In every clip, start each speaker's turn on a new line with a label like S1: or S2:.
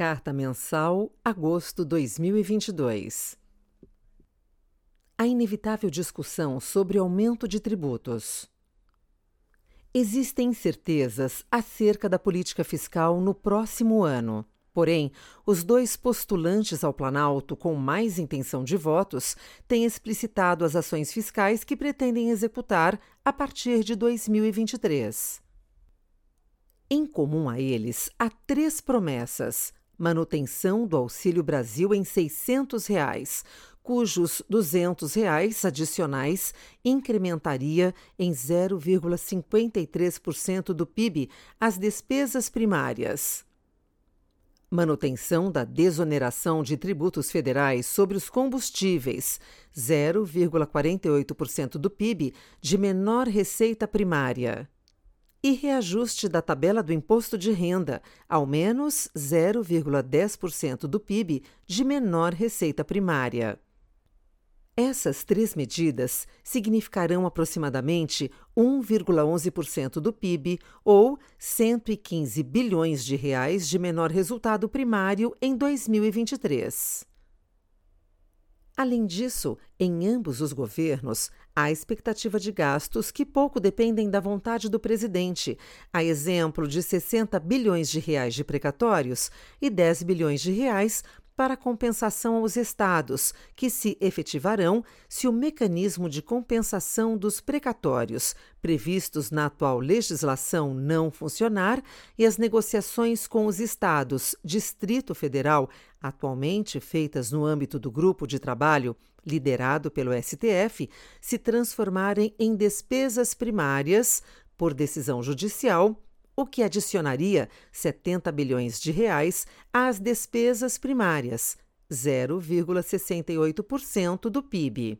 S1: Carta Mensal, agosto 2022. A inevitável discussão sobre aumento de tributos. Existem incertezas acerca da política fiscal no próximo ano. Porém, os dois postulantes ao Planalto com mais intenção de votos têm explicitado as ações fiscais que pretendem executar a partir de 2023. Em comum a eles, há três promessas manutenção do Auxílio Brasil em 600 reais, cujos 200 reais adicionais incrementaria em 0,53% do PIB as despesas primárias. Manutenção da desoneração de tributos federais sobre os combustíveis, 0,48% do PIB de menor receita primária e reajuste da tabela do imposto de renda, ao menos 0,10% do PIB de menor receita primária. Essas três medidas significarão aproximadamente 1,11% do PIB ou 115 bilhões de reais de menor resultado primário em 2023. Além disso, em ambos os governos, há expectativa de gastos que pouco dependem da vontade do presidente, a exemplo de 60 bilhões de reais de precatórios e 10 bilhões de reais para compensação aos estados, que se efetivarão se o mecanismo de compensação dos precatórios previstos na atual legislação não funcionar e as negociações com os estados, Distrito Federal, atualmente feitas no âmbito do grupo de trabalho liderado pelo STF, se transformarem em despesas primárias por decisão judicial o que adicionaria 70 bilhões de reais às despesas primárias, 0,68% do PIB.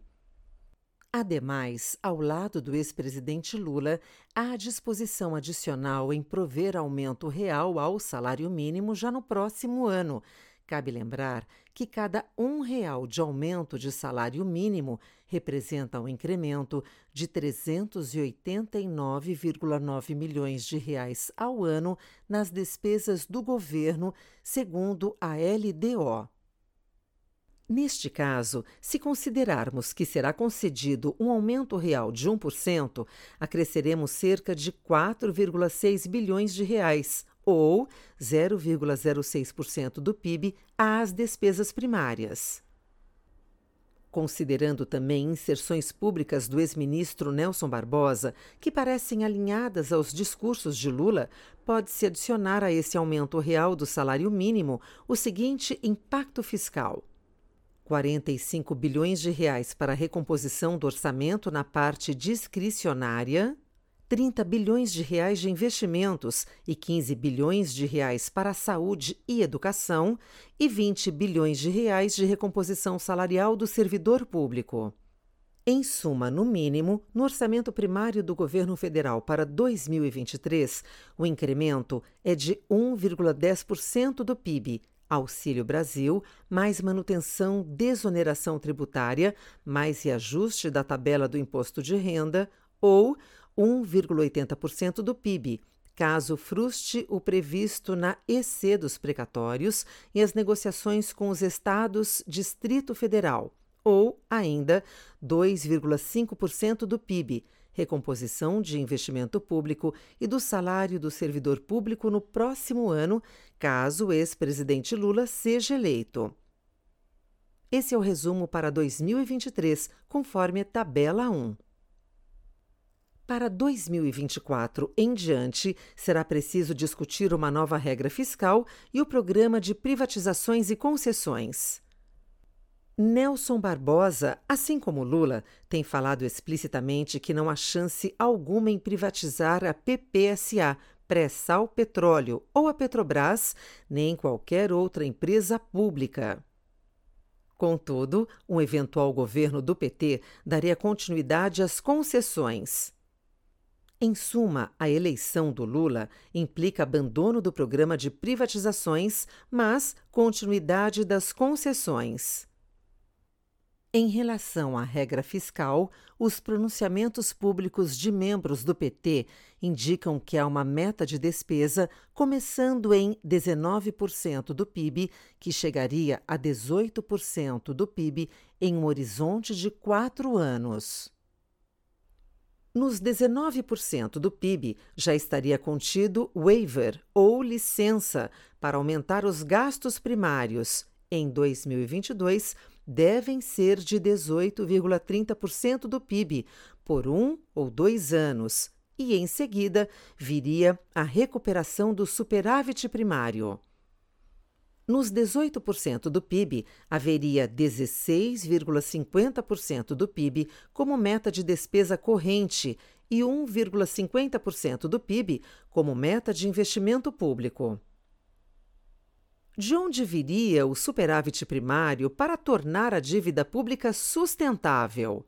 S1: Ademais, ao lado do ex-presidente Lula, há disposição adicional em prover aumento real ao salário mínimo já no próximo ano, Cabe lembrar que cada um real de aumento de salário mínimo representa um incremento de 389,9 milhões de reais ao ano nas despesas do governo, segundo a LDO. Neste caso, se considerarmos que será concedido um aumento real de 1%, acresceremos cerca de 4,6 bilhões de reais, ou 0,06% do PIB às despesas primárias. Considerando também inserções públicas do ex-ministro Nelson Barbosa, que parecem alinhadas aos discursos de Lula, pode-se adicionar a esse aumento real do salário mínimo o seguinte impacto fiscal: 45 bilhões de reais para a recomposição do orçamento na parte discricionária 30 bilhões de reais de investimentos e 15 bilhões de reais para a saúde e educação e 20 bilhões de reais de recomposição salarial do servidor público. Em suma, no mínimo, no orçamento primário do governo federal para 2023, o incremento é de 1,10% do PIB, Auxílio Brasil, mais manutenção, desoneração tributária, mais reajuste da tabela do imposto de renda, ou 1,80% do PIB, caso fruste o previsto na EC dos precatórios e as negociações com os estados Distrito Federal, ou ainda 2,5% do PIB, recomposição de investimento público e do salário do servidor público no próximo ano, caso o ex-presidente Lula seja eleito. Esse é o resumo para 2023, conforme tabela 1. Para 2024 em diante, será preciso discutir uma nova regra fiscal e o programa de privatizações e concessões. Nelson Barbosa, assim como Lula, tem falado explicitamente que não há chance alguma em privatizar a PPSA, Pré-Sal Petróleo, ou a Petrobras, nem qualquer outra empresa pública. Contudo, um eventual governo do PT daria continuidade às concessões. Em suma, a eleição do Lula implica abandono do programa de privatizações, mas continuidade das concessões. Em relação à regra fiscal, os pronunciamentos públicos de membros do PT indicam que há uma meta de despesa começando em 19% do PIB, que chegaria a 18% do PIB em um horizonte de quatro anos. Nos 19% do PIB já estaria contido waiver ou licença para aumentar os gastos primários. Em 2022, devem ser de 18,30% do PIB por um ou dois anos, e em seguida viria a recuperação do superávit primário. Nos 18% do PIB, haveria 16,50% do PIB como meta de despesa corrente e 1,50% do PIB como meta de investimento público. De onde viria o superávit primário para tornar a dívida pública sustentável?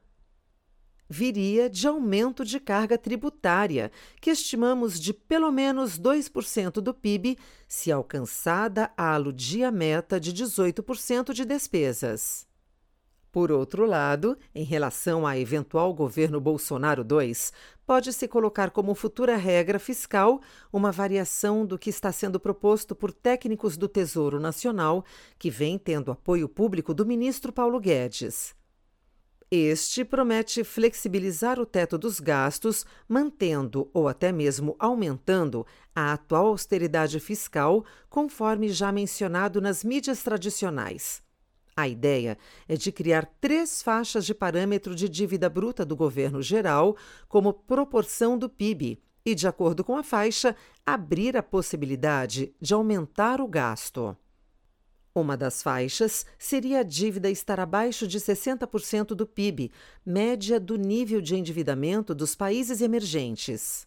S1: Viria de aumento de carga tributária, que estimamos de pelo menos 2% do PIB, se alcançada a aludir a meta de 18% de despesas. Por outro lado, em relação a eventual governo Bolsonaro II, pode-se colocar como futura regra fiscal uma variação do que está sendo proposto por técnicos do Tesouro Nacional, que vem tendo apoio público do ministro Paulo Guedes. Este promete flexibilizar o teto dos gastos, mantendo ou até mesmo aumentando a atual austeridade fiscal, conforme já mencionado nas mídias tradicionais. A ideia é de criar três faixas de parâmetro de dívida bruta do governo geral como proporção do PIB e, de acordo com a faixa, abrir a possibilidade de aumentar o gasto. Uma das faixas seria a dívida estar abaixo de 60% do PIB, média do nível de endividamento dos países emergentes.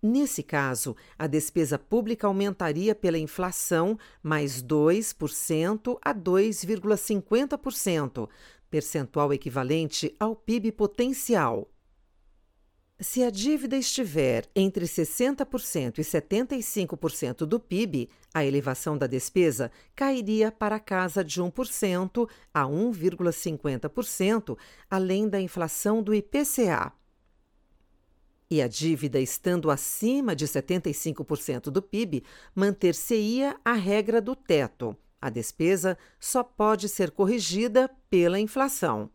S1: Nesse caso, a despesa pública aumentaria pela inflação mais 2% a 2,50%, percentual equivalente ao PIB potencial. Se a dívida estiver entre 60% e 75% do PIB, a elevação da despesa cairia para a casa de 1% a 1,50%, além da inflação do IPCA. E a dívida estando acima de 75% do PIB, manter-se-ia a regra do teto. A despesa só pode ser corrigida pela inflação.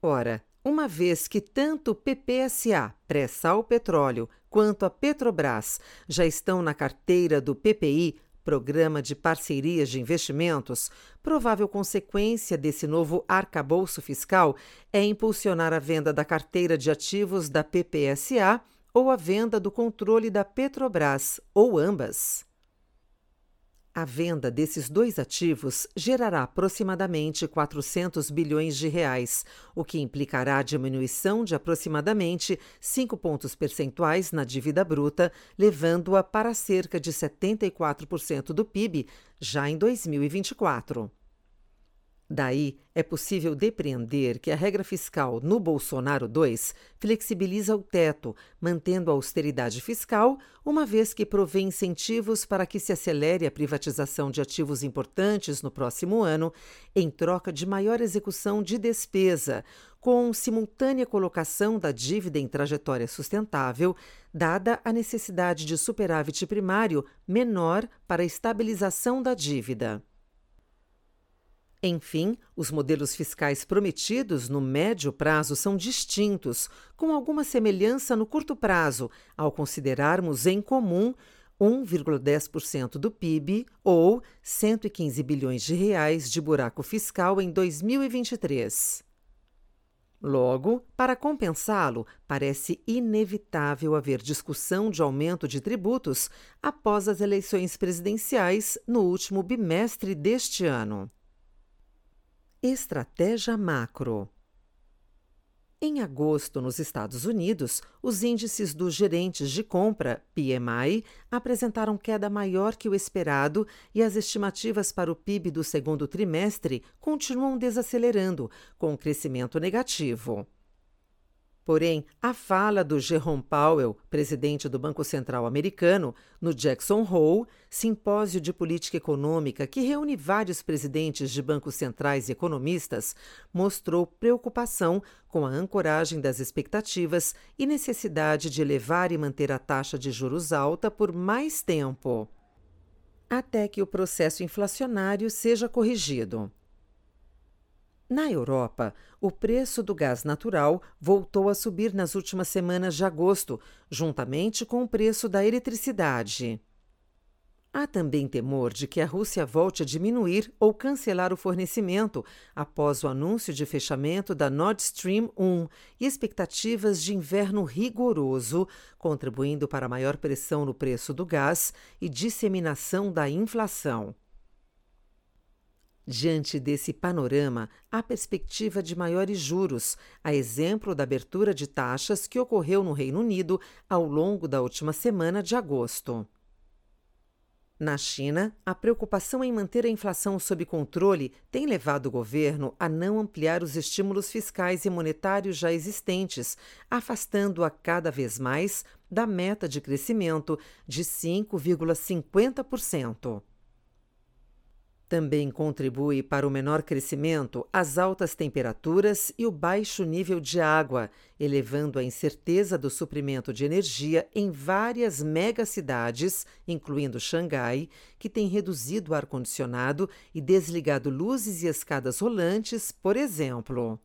S1: Ora, uma vez que tanto PPSA, pré-sal petróleo, quanto a Petrobras já estão na carteira do PPI, Programa de Parcerias de Investimentos, provável consequência desse novo arcabouço fiscal é impulsionar a venda da carteira de ativos da PPSA ou a venda do controle da Petrobras, ou ambas. A venda desses dois ativos gerará aproximadamente 400 bilhões de reais, o que implicará diminuição de aproximadamente 5 pontos percentuais na dívida bruta, levando-a para cerca de 74% do PIB já em 2024. Daí, é possível depreender que a regra fiscal no Bolsonaro II flexibiliza o teto, mantendo a austeridade fiscal, uma vez que provê incentivos para que se acelere a privatização de ativos importantes no próximo ano, em troca de maior execução de despesa, com simultânea colocação da dívida em trajetória sustentável, dada a necessidade de superávit primário menor para a estabilização da dívida. Enfim, os modelos fiscais prometidos no médio prazo são distintos, com alguma semelhança no curto prazo, ao considerarmos em comum 1,10% do PIB ou 115 bilhões de reais de buraco fiscal em 2023. Logo, para compensá-lo, parece inevitável haver discussão de aumento de tributos após as eleições presidenciais no último bimestre deste ano. Estratégia macro. Em agosto, nos Estados Unidos, os índices dos gerentes de compra, PMI, apresentaram queda maior que o esperado e as estimativas para o PIB do segundo trimestre continuam desacelerando, com crescimento negativo. Porém, a fala do Jerome Powell, presidente do Banco Central americano, no Jackson Hole, simpósio de política econômica que reúne vários presidentes de bancos centrais e economistas, mostrou preocupação com a ancoragem das expectativas e necessidade de elevar e manter a taxa de juros alta por mais tempo, até que o processo inflacionário seja corrigido. Na Europa, o preço do gás natural voltou a subir nas últimas semanas de agosto, juntamente com o preço da eletricidade. Há também temor de que a Rússia volte a diminuir ou cancelar o fornecimento após o anúncio de fechamento da Nord Stream 1 e expectativas de inverno rigoroso, contribuindo para maior pressão no preço do gás e disseminação da inflação. Diante desse panorama, há perspectiva de maiores juros, a exemplo da abertura de taxas que ocorreu no Reino Unido ao longo da última semana de agosto. Na China, a preocupação em manter a inflação sob controle tem levado o governo a não ampliar os estímulos fiscais e monetários já existentes, afastando-a cada vez mais da meta de crescimento de 5,50%. Também contribui para o menor crescimento as altas temperaturas e o baixo nível de água, elevando a incerteza do suprimento de energia em várias megacidades, incluindo Xangai, que tem reduzido o ar-condicionado e desligado luzes e escadas rolantes, por exemplo.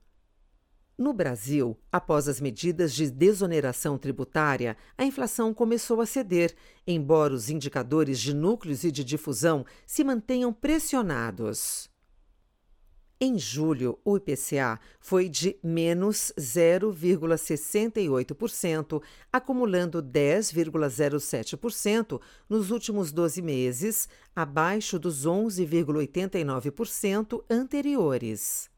S1: No Brasil, após as medidas de desoneração tributária, a inflação começou a ceder, embora os indicadores de núcleos e de difusão se mantenham pressionados. Em julho, o IPCA foi de menos 0,68%, acumulando 10,07% nos últimos 12 meses, abaixo dos 11,89% anteriores.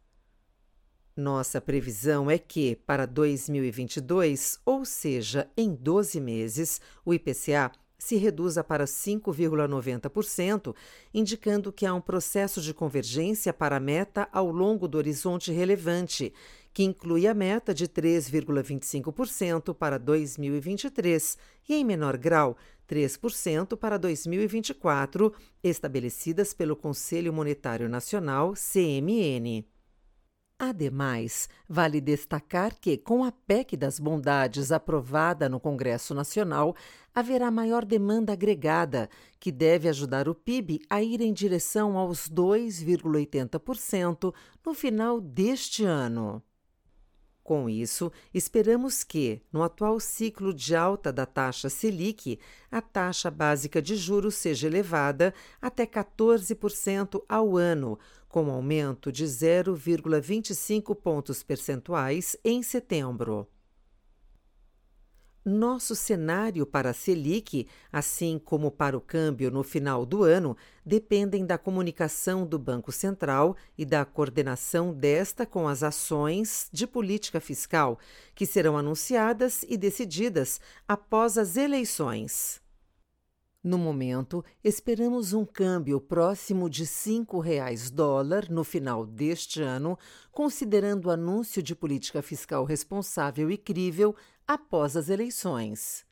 S1: Nossa previsão é que, para 2022, ou seja, em 12 meses, o IPCA se reduza para 5,90%, indicando que há um processo de convergência para a meta ao longo do horizonte relevante, que inclui a meta de 3,25% para 2023 e, em menor grau, 3% para 2024, estabelecidas pelo Conselho Monetário Nacional, CMN. Ademais, vale destacar que, com a PEC das Bondades aprovada no Congresso Nacional, haverá maior demanda agregada, que deve ajudar o PIB a ir em direção aos 2,80% no final deste ano. Com isso, esperamos que, no atual ciclo de alta da taxa Selic, a taxa básica de juros seja elevada até 14% ao ano, com aumento de 0,25 pontos percentuais em setembro. Nosso cenário para a Selic, assim como para o câmbio no final do ano, dependem da comunicação do Banco Central e da coordenação desta com as ações de política fiscal, que serão anunciadas e decididas após as eleições. No momento, esperamos um câmbio próximo de R$ 5,00 dólar no final deste ano, considerando o anúncio de política fiscal responsável e crível após as eleições.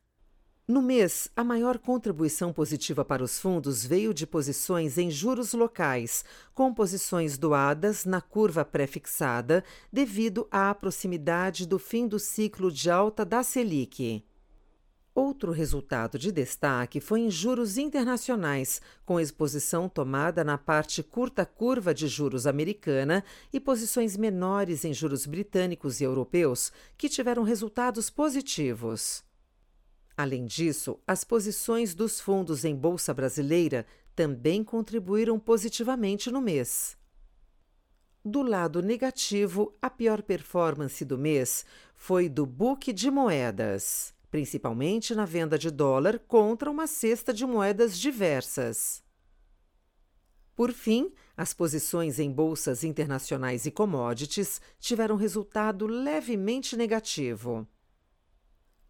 S1: No mês, a maior contribuição positiva para os fundos veio de posições em juros locais, com posições doadas na curva pré-fixada, devido à proximidade do fim do ciclo de alta da Selic. Outro resultado de destaque foi em juros internacionais, com exposição tomada na parte curta curva de juros americana e posições menores em juros britânicos e europeus, que tiveram resultados positivos. Além disso, as posições dos fundos em bolsa brasileira também contribuíram positivamente no mês. Do lado negativo, a pior performance do mês foi do book de moedas principalmente na venda de dólar contra uma cesta de moedas diversas. Por fim, as posições em bolsas internacionais e commodities tiveram resultado levemente negativo.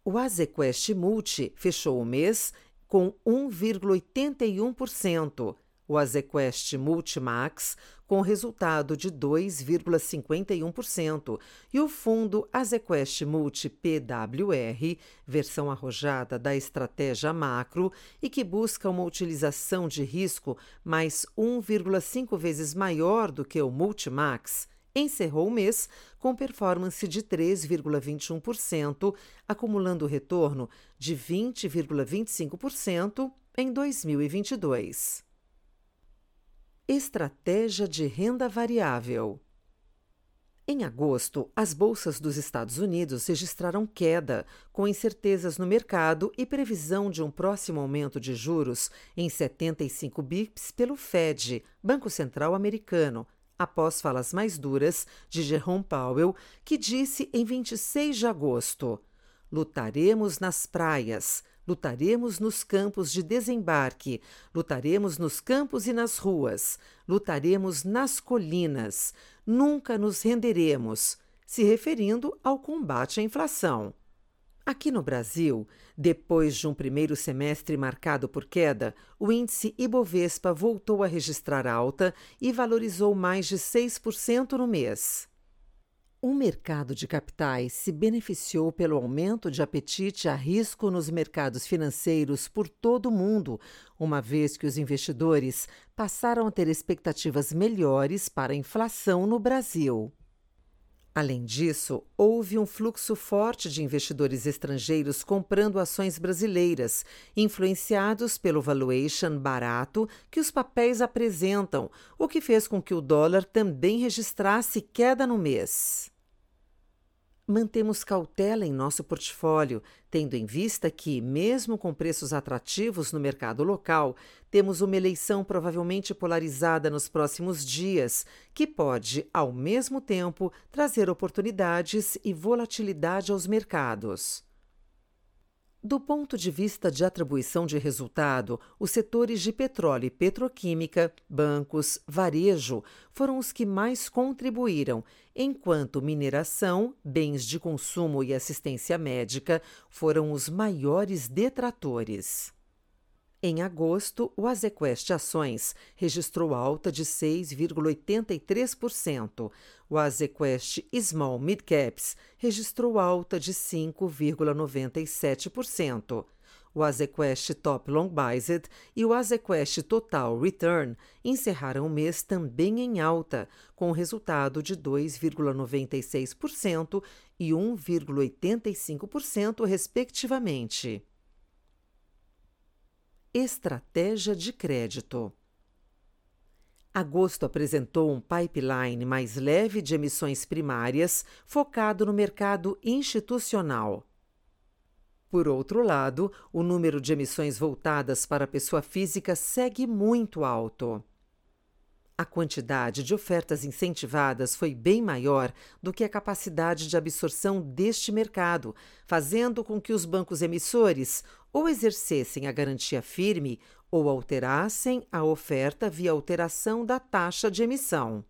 S1: O Azequest Multi fechou o mês com 1,81%, o Azequest Multimax, com resultado de 2,51%, e o fundo Azequest Multi PWR, versão arrojada da estratégia macro e que busca uma utilização de risco mais 1,5 vezes maior do que o Multimax, encerrou o mês com performance de 3,21%, acumulando retorno de 20,25% em 2022. Estratégia de renda variável. Em agosto, as bolsas dos Estados Unidos registraram queda, com incertezas no mercado e previsão de um próximo aumento de juros em 75 bips pelo Fed, Banco Central Americano, após falas mais duras de Jerome Powell, que disse em 26 de agosto: Lutaremos nas praias, lutaremos nos campos de desembarque, lutaremos nos campos e nas ruas, lutaremos nas colinas, nunca nos renderemos, se referindo ao combate à inflação. Aqui no Brasil, depois de um primeiro semestre marcado por queda, o índice Ibovespa voltou a registrar alta e valorizou mais de 6% no mês. O mercado de capitais se beneficiou pelo aumento de apetite a risco nos mercados financeiros por todo o mundo, uma vez que os investidores passaram a ter expectativas melhores para a inflação no Brasil. Além disso, houve um fluxo forte de investidores estrangeiros comprando ações brasileiras, influenciados pelo valuation barato que os papéis apresentam, o que fez com que o dólar também registrasse queda no mês. Mantemos cautela em nosso portfólio, tendo em vista que, mesmo com preços atrativos no mercado local, temos uma eleição provavelmente polarizada nos próximos dias, que pode, ao mesmo tempo, trazer oportunidades e volatilidade aos mercados. Do ponto de vista de atribuição de resultado, os setores de petróleo e petroquímica, bancos, varejo foram os que mais contribuíram, enquanto mineração, bens de consumo e assistência médica foram os maiores detratores. Em agosto, o Azequest Ações registrou alta de 6,83%. O Azequest Small Mid Caps registrou alta de 5,97%. O Azequest Top Long Biased e o Azequest Total Return encerraram o mês também em alta, com resultado de 2,96% e 1,85%, respectivamente. Estratégia de crédito. Agosto apresentou um pipeline mais leve de emissões primárias, focado no mercado institucional. Por outro lado, o número de emissões voltadas para a pessoa física segue muito alto. A quantidade de ofertas incentivadas foi bem maior do que a capacidade de absorção deste mercado, fazendo com que os bancos emissores ou exercessem a garantia firme ou alterassem a oferta via alteração da taxa de emissão.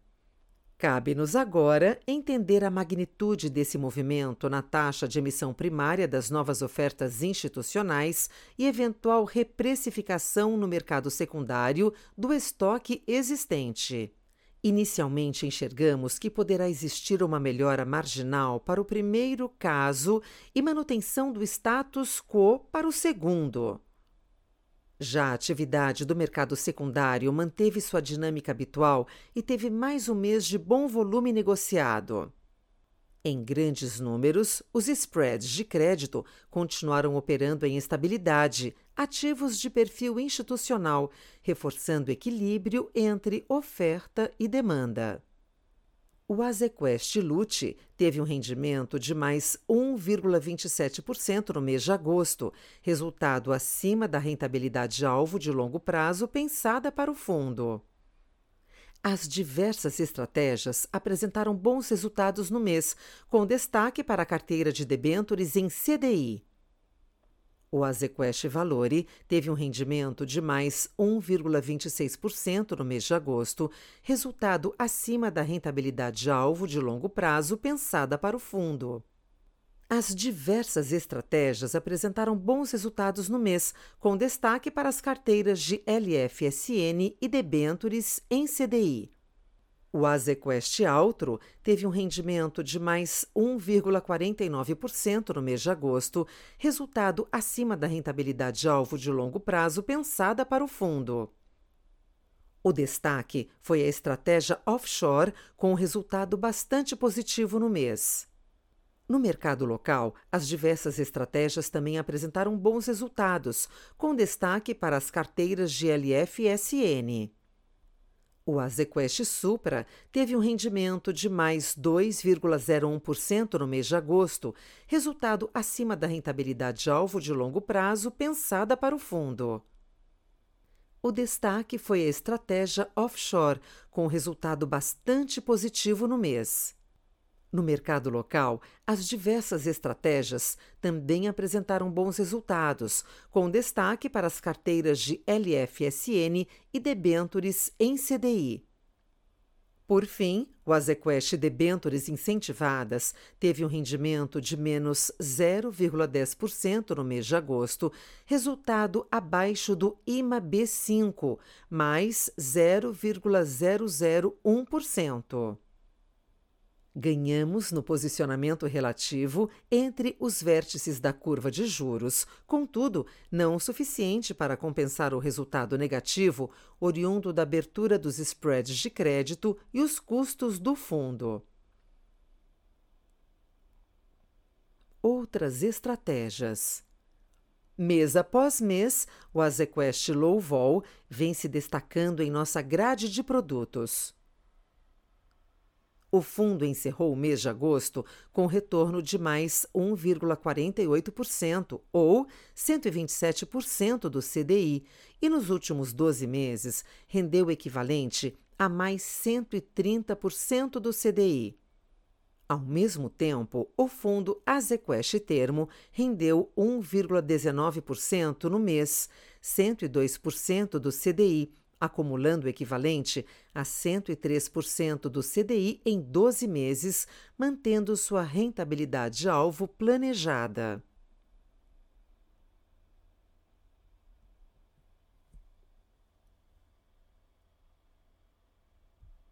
S1: Cabe-nos agora entender a magnitude desse movimento na taxa de emissão primária das novas ofertas institucionais e eventual reprecificação no mercado secundário do estoque existente. Inicialmente enxergamos que poderá existir uma melhora marginal para o primeiro caso e manutenção do status quo para o segundo. Já a atividade do mercado secundário manteve sua dinâmica habitual e teve mais um mês de bom volume negociado. Em grandes números, os spreads de crédito continuaram operando em estabilidade, ativos de perfil institucional, reforçando equilíbrio entre oferta e demanda. O Azequest Lute teve um rendimento de mais 1,27% no mês de agosto, resultado acima da rentabilidade alvo de longo prazo pensada para o fundo. As diversas estratégias apresentaram bons resultados no mês, com destaque para a carteira de debêntures em CDI. O Azequest Valore teve um rendimento de mais 1,26% no mês de agosto, resultado acima da rentabilidade alvo de longo prazo pensada para o fundo. As diversas estratégias apresentaram bons resultados no mês, com destaque para as carteiras de LFSN e debentures em CDI. O Azequest Altro teve um rendimento de mais 1,49% no mês de agosto, resultado acima da rentabilidade alvo de longo prazo pensada para o fundo. O destaque foi a estratégia offshore, com um resultado bastante positivo no mês. No mercado local, as diversas estratégias também apresentaram bons resultados, com destaque para as carteiras de LF e SN. O Azequest Supra teve um rendimento de mais 2,01% no mês de agosto, resultado acima da rentabilidade alvo de longo prazo pensada para o fundo. O destaque foi a estratégia offshore, com resultado bastante positivo no mês. No mercado local, as diversas estratégias também apresentaram bons resultados, com destaque para as carteiras de LFSN e debentures em CDI. Por fim, o Azequest Debentures Incentivadas teve um rendimento de menos 0,10% no mês de agosto, resultado abaixo do IMA B5, mais 0,001% ganhamos no posicionamento relativo entre os vértices da curva de juros, contudo, não o suficiente para compensar o resultado negativo oriundo da abertura dos spreads de crédito e os custos do fundo. Outras estratégias. Mês após mês, o Azequest Low Vol vem se destacando em nossa grade de produtos. O fundo encerrou o mês de agosto com retorno de mais 1,48%, ou 127% do CDI, e nos últimos 12 meses rendeu o equivalente a mais 130% do CDI. Ao mesmo tempo, o fundo Azequest Termo rendeu 1,19% no mês, 102% do CDI acumulando o equivalente a 103% do CDI em 12 meses, mantendo sua rentabilidade alvo planejada.